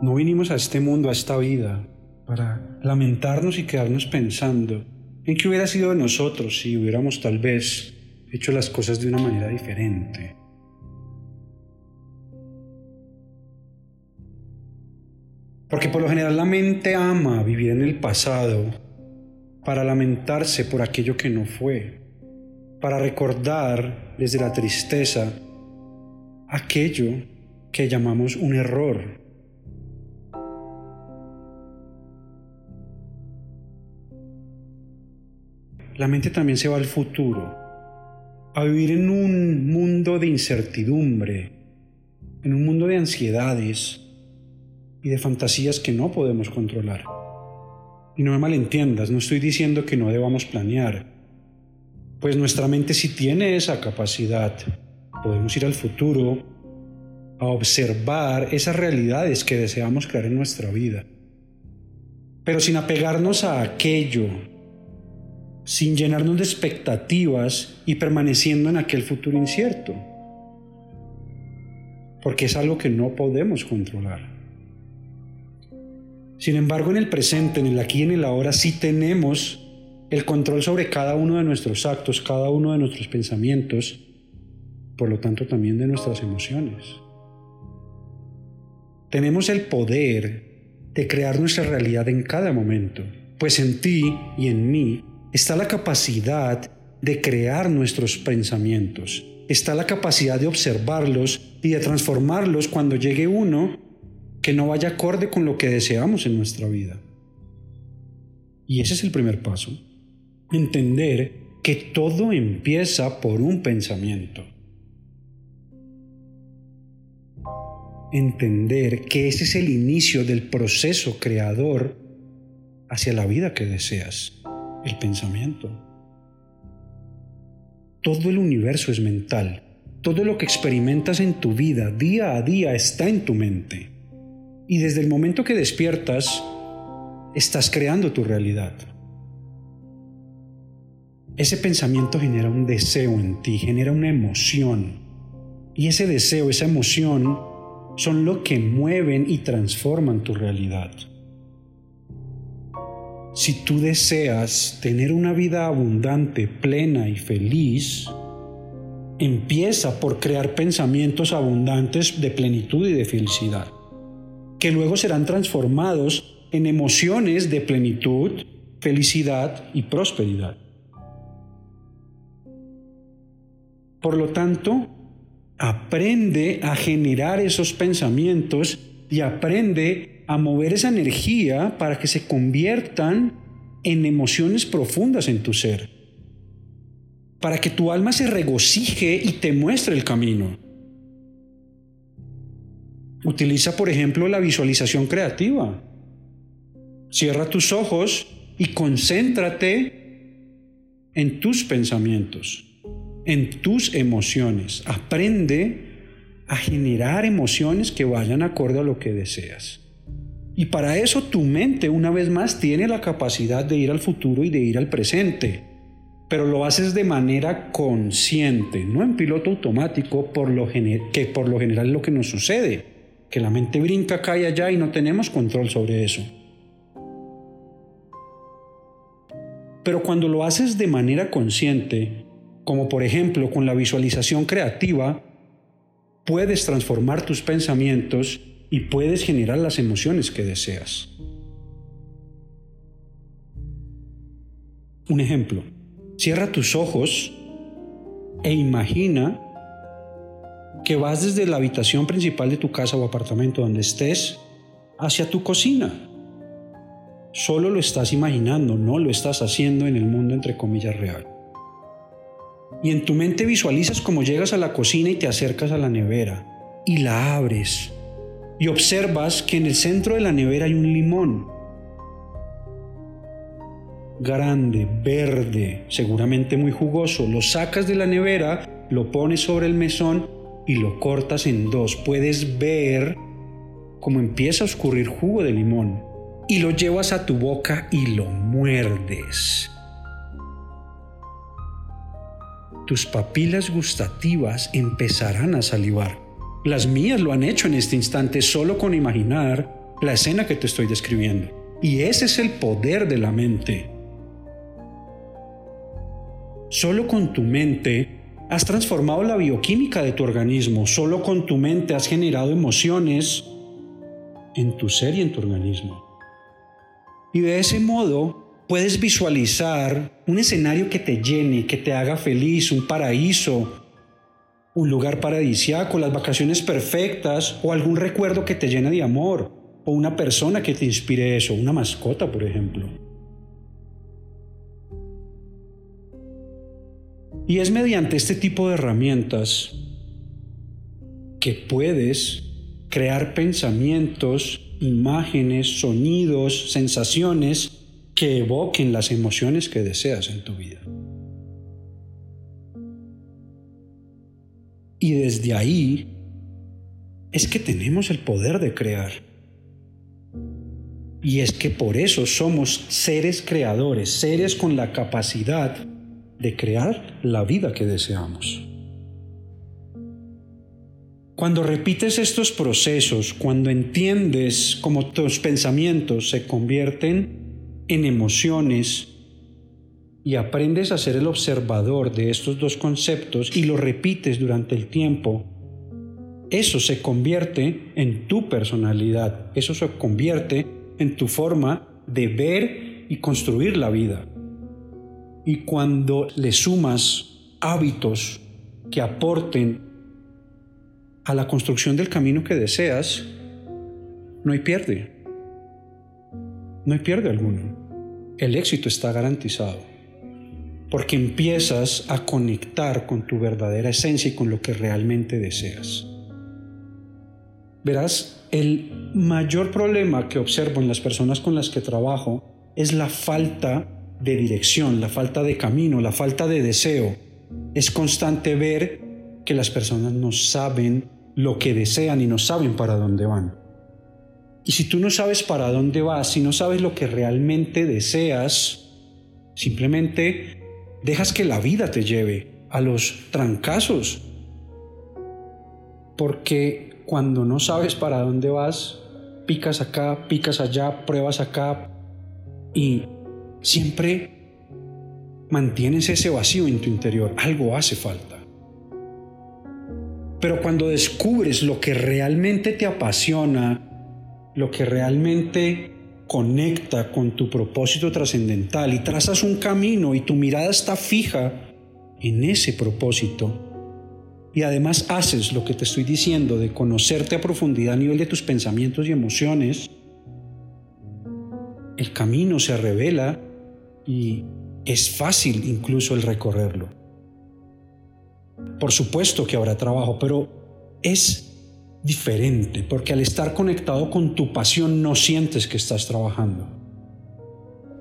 No vinimos a este mundo, a esta vida, para lamentarnos y quedarnos pensando en qué hubiera sido de nosotros si hubiéramos tal vez hecho las cosas de una manera diferente. Porque por lo general la mente ama vivir en el pasado para lamentarse por aquello que no fue, para recordar desde la tristeza aquello que llamamos un error. La mente también se va al futuro, a vivir en un mundo de incertidumbre, en un mundo de ansiedades y de fantasías que no podemos controlar. Y no me malentiendas, no estoy diciendo que no debamos planear, pues nuestra mente sí tiene esa capacidad. Podemos ir al futuro a observar esas realidades que deseamos crear en nuestra vida, pero sin apegarnos a aquello, sin llenarnos de expectativas y permaneciendo en aquel futuro incierto, porque es algo que no podemos controlar. Sin embargo, en el presente, en el aquí y en el ahora, sí tenemos el control sobre cada uno de nuestros actos, cada uno de nuestros pensamientos, por lo tanto también de nuestras emociones. Tenemos el poder de crear nuestra realidad en cada momento, pues en ti y en mí está la capacidad de crear nuestros pensamientos, está la capacidad de observarlos y de transformarlos cuando llegue uno que no vaya acorde con lo que deseamos en nuestra vida. Y ese es el primer paso. Entender que todo empieza por un pensamiento. Entender que ese es el inicio del proceso creador hacia la vida que deseas, el pensamiento. Todo el universo es mental. Todo lo que experimentas en tu vida día a día está en tu mente. Y desde el momento que despiertas, estás creando tu realidad. Ese pensamiento genera un deseo en ti, genera una emoción. Y ese deseo, esa emoción, son lo que mueven y transforman tu realidad. Si tú deseas tener una vida abundante, plena y feliz, empieza por crear pensamientos abundantes de plenitud y de felicidad que luego serán transformados en emociones de plenitud, felicidad y prosperidad. Por lo tanto, aprende a generar esos pensamientos y aprende a mover esa energía para que se conviertan en emociones profundas en tu ser, para que tu alma se regocije y te muestre el camino. Utiliza, por ejemplo, la visualización creativa. Cierra tus ojos y concéntrate en tus pensamientos, en tus emociones. Aprende a generar emociones que vayan acorde a lo que deseas. Y para eso tu mente una vez más tiene la capacidad de ir al futuro y de ir al presente. Pero lo haces de manera consciente, no en piloto automático, por lo que por lo general es lo que nos sucede que la mente brinca acá y allá y no tenemos control sobre eso. Pero cuando lo haces de manera consciente, como por ejemplo con la visualización creativa, puedes transformar tus pensamientos y puedes generar las emociones que deseas. Un ejemplo, cierra tus ojos e imagina que vas desde la habitación principal de tu casa o apartamento donde estés hacia tu cocina. Solo lo estás imaginando, no lo estás haciendo en el mundo entre comillas real. Y en tu mente visualizas cómo llegas a la cocina y te acercas a la nevera y la abres y observas que en el centro de la nevera hay un limón. Grande, verde, seguramente muy jugoso. Lo sacas de la nevera, lo pones sobre el mesón y lo cortas en dos, puedes ver cómo empieza a escurrir jugo de limón y lo llevas a tu boca y lo muerdes. Tus papilas gustativas empezarán a salivar. Las mías lo han hecho en este instante solo con imaginar la escena que te estoy describiendo. Y ese es el poder de la mente. Solo con tu mente has transformado la bioquímica de tu organismo, solo con tu mente has generado emociones en tu ser y en tu organismo. Y de ese modo puedes visualizar un escenario que te llene, que te haga feliz, un paraíso, un lugar paradisiaco, las vacaciones perfectas o algún recuerdo que te llene de amor o una persona que te inspire eso, una mascota, por ejemplo. Y es mediante este tipo de herramientas que puedes crear pensamientos, imágenes, sonidos, sensaciones que evoquen las emociones que deseas en tu vida. Y desde ahí es que tenemos el poder de crear. Y es que por eso somos seres creadores, seres con la capacidad de crear la vida que deseamos. Cuando repites estos procesos, cuando entiendes cómo tus pensamientos se convierten en emociones y aprendes a ser el observador de estos dos conceptos y lo repites durante el tiempo, eso se convierte en tu personalidad, eso se convierte en tu forma de ver y construir la vida. Y cuando le sumas hábitos que aporten a la construcción del camino que deseas, no hay pierde. No hay pierde alguno. El éxito está garantizado. Porque empiezas a conectar con tu verdadera esencia y con lo que realmente deseas. Verás, el mayor problema que observo en las personas con las que trabajo es la falta de dirección, la falta de camino, la falta de deseo. Es constante ver que las personas no saben lo que desean y no saben para dónde van. Y si tú no sabes para dónde vas, si no sabes lo que realmente deseas, simplemente dejas que la vida te lleve a los trancazos. Porque cuando no sabes para dónde vas, picas acá, picas allá, pruebas acá y siempre mantienes ese vacío en tu interior. Algo hace falta. Pero cuando descubres lo que realmente te apasiona, lo que realmente conecta con tu propósito trascendental y trazas un camino y tu mirada está fija en ese propósito, y además haces lo que te estoy diciendo de conocerte a profundidad a nivel de tus pensamientos y emociones, el camino se revela y es fácil incluso el recorrerlo. Por supuesto que habrá trabajo, pero es diferente, porque al estar conectado con tu pasión no sientes que estás trabajando.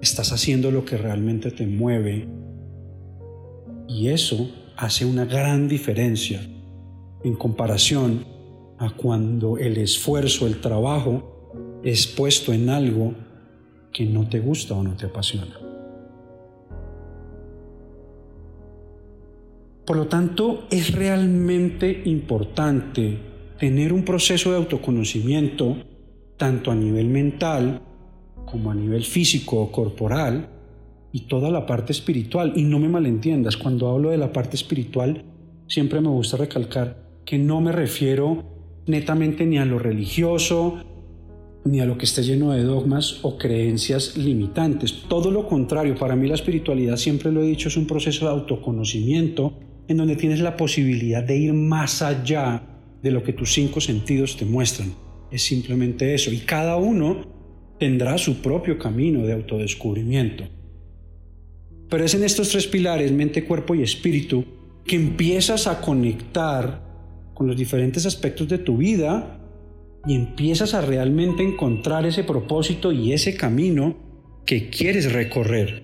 Estás haciendo lo que realmente te mueve y eso hace una gran diferencia en comparación a cuando el esfuerzo, el trabajo es puesto en algo que no te gusta o no te apasiona. Por lo tanto, es realmente importante tener un proceso de autoconocimiento, tanto a nivel mental como a nivel físico o corporal, y toda la parte espiritual. Y no me malentiendas, cuando hablo de la parte espiritual, siempre me gusta recalcar que no me refiero netamente ni a lo religioso, ni a lo que esté lleno de dogmas o creencias limitantes. Todo lo contrario, para mí la espiritualidad, siempre lo he dicho, es un proceso de autoconocimiento en donde tienes la posibilidad de ir más allá de lo que tus cinco sentidos te muestran. Es simplemente eso. Y cada uno tendrá su propio camino de autodescubrimiento. Pero es en estos tres pilares, mente, cuerpo y espíritu, que empiezas a conectar con los diferentes aspectos de tu vida y empiezas a realmente encontrar ese propósito y ese camino que quieres recorrer.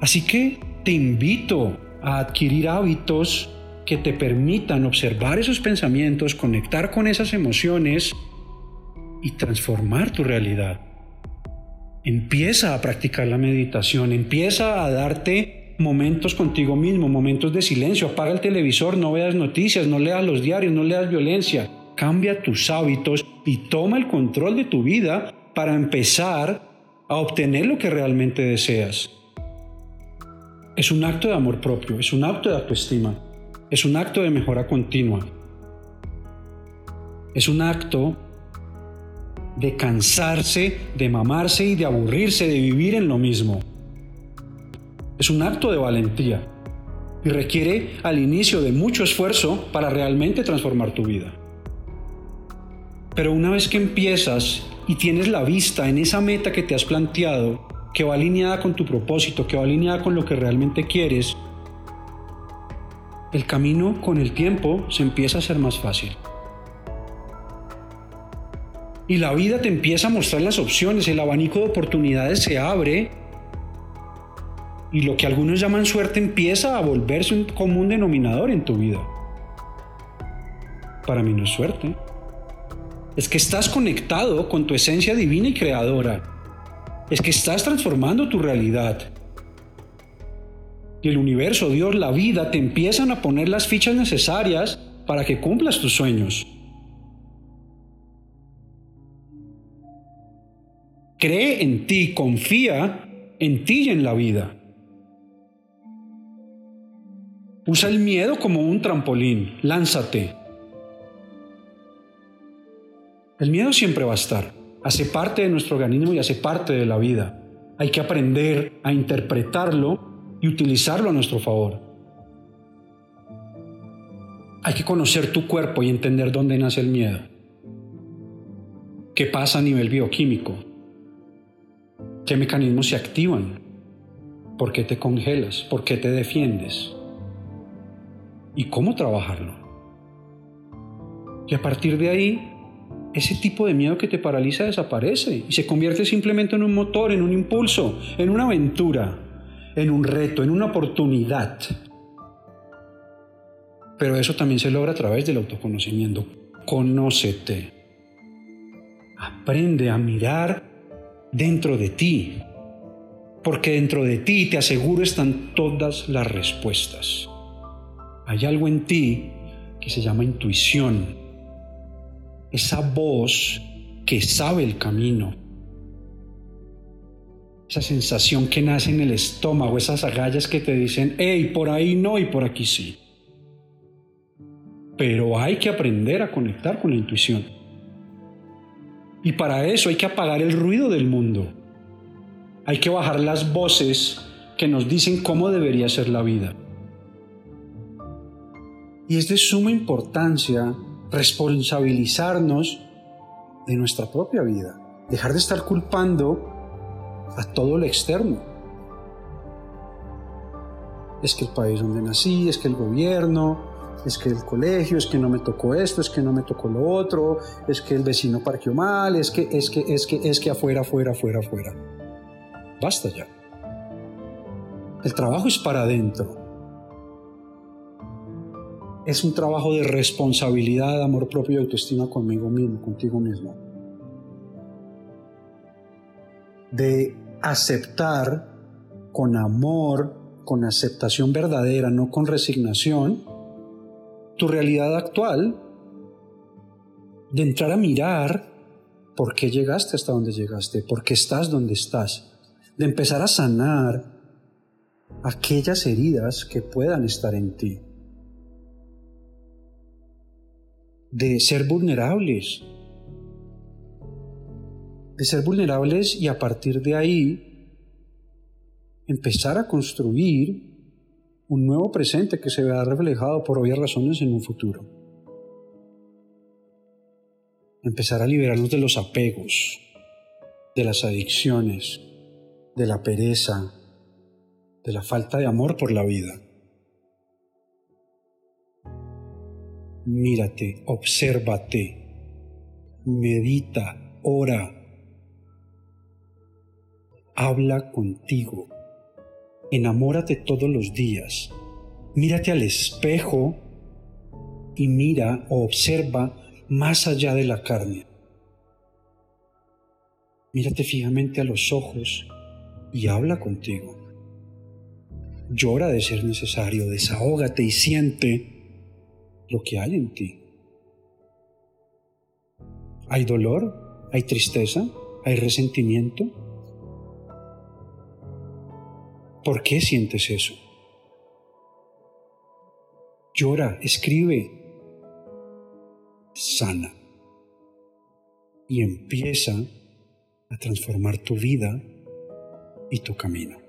Así que te invito a adquirir hábitos que te permitan observar esos pensamientos, conectar con esas emociones y transformar tu realidad. Empieza a practicar la meditación, empieza a darte momentos contigo mismo, momentos de silencio, apaga el televisor, no veas noticias, no leas los diarios, no leas violencia, cambia tus hábitos y toma el control de tu vida para empezar a obtener lo que realmente deseas. Es un acto de amor propio, es un acto de autoestima, es un acto de mejora continua. Es un acto de cansarse, de mamarse y de aburrirse de vivir en lo mismo. Es un acto de valentía y requiere al inicio de mucho esfuerzo para realmente transformar tu vida. Pero una vez que empiezas y tienes la vista en esa meta que te has planteado, que va alineada con tu propósito, que va alineada con lo que realmente quieres, el camino con el tiempo se empieza a hacer más fácil. Y la vida te empieza a mostrar las opciones, el abanico de oportunidades se abre y lo que algunos llaman suerte empieza a volverse un común denominador en tu vida. Para mí no es suerte. Es que estás conectado con tu esencia divina y creadora. Es que estás transformando tu realidad. Y el universo, Dios, la vida te empiezan a poner las fichas necesarias para que cumplas tus sueños. Cree en ti, confía en ti y en la vida. Usa el miedo como un trampolín, lánzate. El miedo siempre va a estar, hace parte de nuestro organismo y hace parte de la vida. Hay que aprender a interpretarlo y utilizarlo a nuestro favor. Hay que conocer tu cuerpo y entender dónde nace el miedo. ¿Qué pasa a nivel bioquímico? ¿Qué mecanismos se activan? ¿Por qué te congelas? ¿Por qué te defiendes? y cómo trabajarlo. Y a partir de ahí, ese tipo de miedo que te paraliza desaparece y se convierte simplemente en un motor, en un impulso, en una aventura, en un reto, en una oportunidad. Pero eso también se logra a través del autoconocimiento. Conócete. Aprende a mirar dentro de ti, porque dentro de ti, te aseguro, están todas las respuestas. Hay algo en ti que se llama intuición. Esa voz que sabe el camino. Esa sensación que nace en el estómago, esas agallas que te dicen, hey, por ahí no y por aquí sí. Pero hay que aprender a conectar con la intuición. Y para eso hay que apagar el ruido del mundo. Hay que bajar las voces que nos dicen cómo debería ser la vida. Y es de suma importancia responsabilizarnos de nuestra propia vida, dejar de estar culpando a todo lo externo. Es que el país donde nací, es que el gobierno, es que el colegio, es que no me tocó esto, es que no me tocó lo otro, es que el vecino parqueó mal, es que, es que, es que, es que afuera, afuera, afuera, afuera. Basta ya. El trabajo es para adentro es un trabajo de responsabilidad, amor propio y autoestima conmigo mismo, contigo mismo. De aceptar con amor, con aceptación verdadera, no con resignación, tu realidad actual, de entrar a mirar por qué llegaste hasta donde llegaste, por qué estás donde estás, de empezar a sanar aquellas heridas que puedan estar en ti de ser vulnerables, de ser vulnerables y a partir de ahí empezar a construir un nuevo presente que se verá reflejado por obvias razones en un futuro. Empezar a liberarnos de los apegos, de las adicciones, de la pereza, de la falta de amor por la vida. mírate, obsérvate, medita, ora, habla contigo, enamórate todos los días, mírate al espejo y mira o observa más allá de la carne. Mírate fijamente a los ojos y habla contigo. Llora de ser necesario, desahógate y siente lo que hay en ti. ¿Hay dolor? ¿Hay tristeza? ¿Hay resentimiento? ¿Por qué sientes eso? Llora, escribe, sana y empieza a transformar tu vida y tu camino.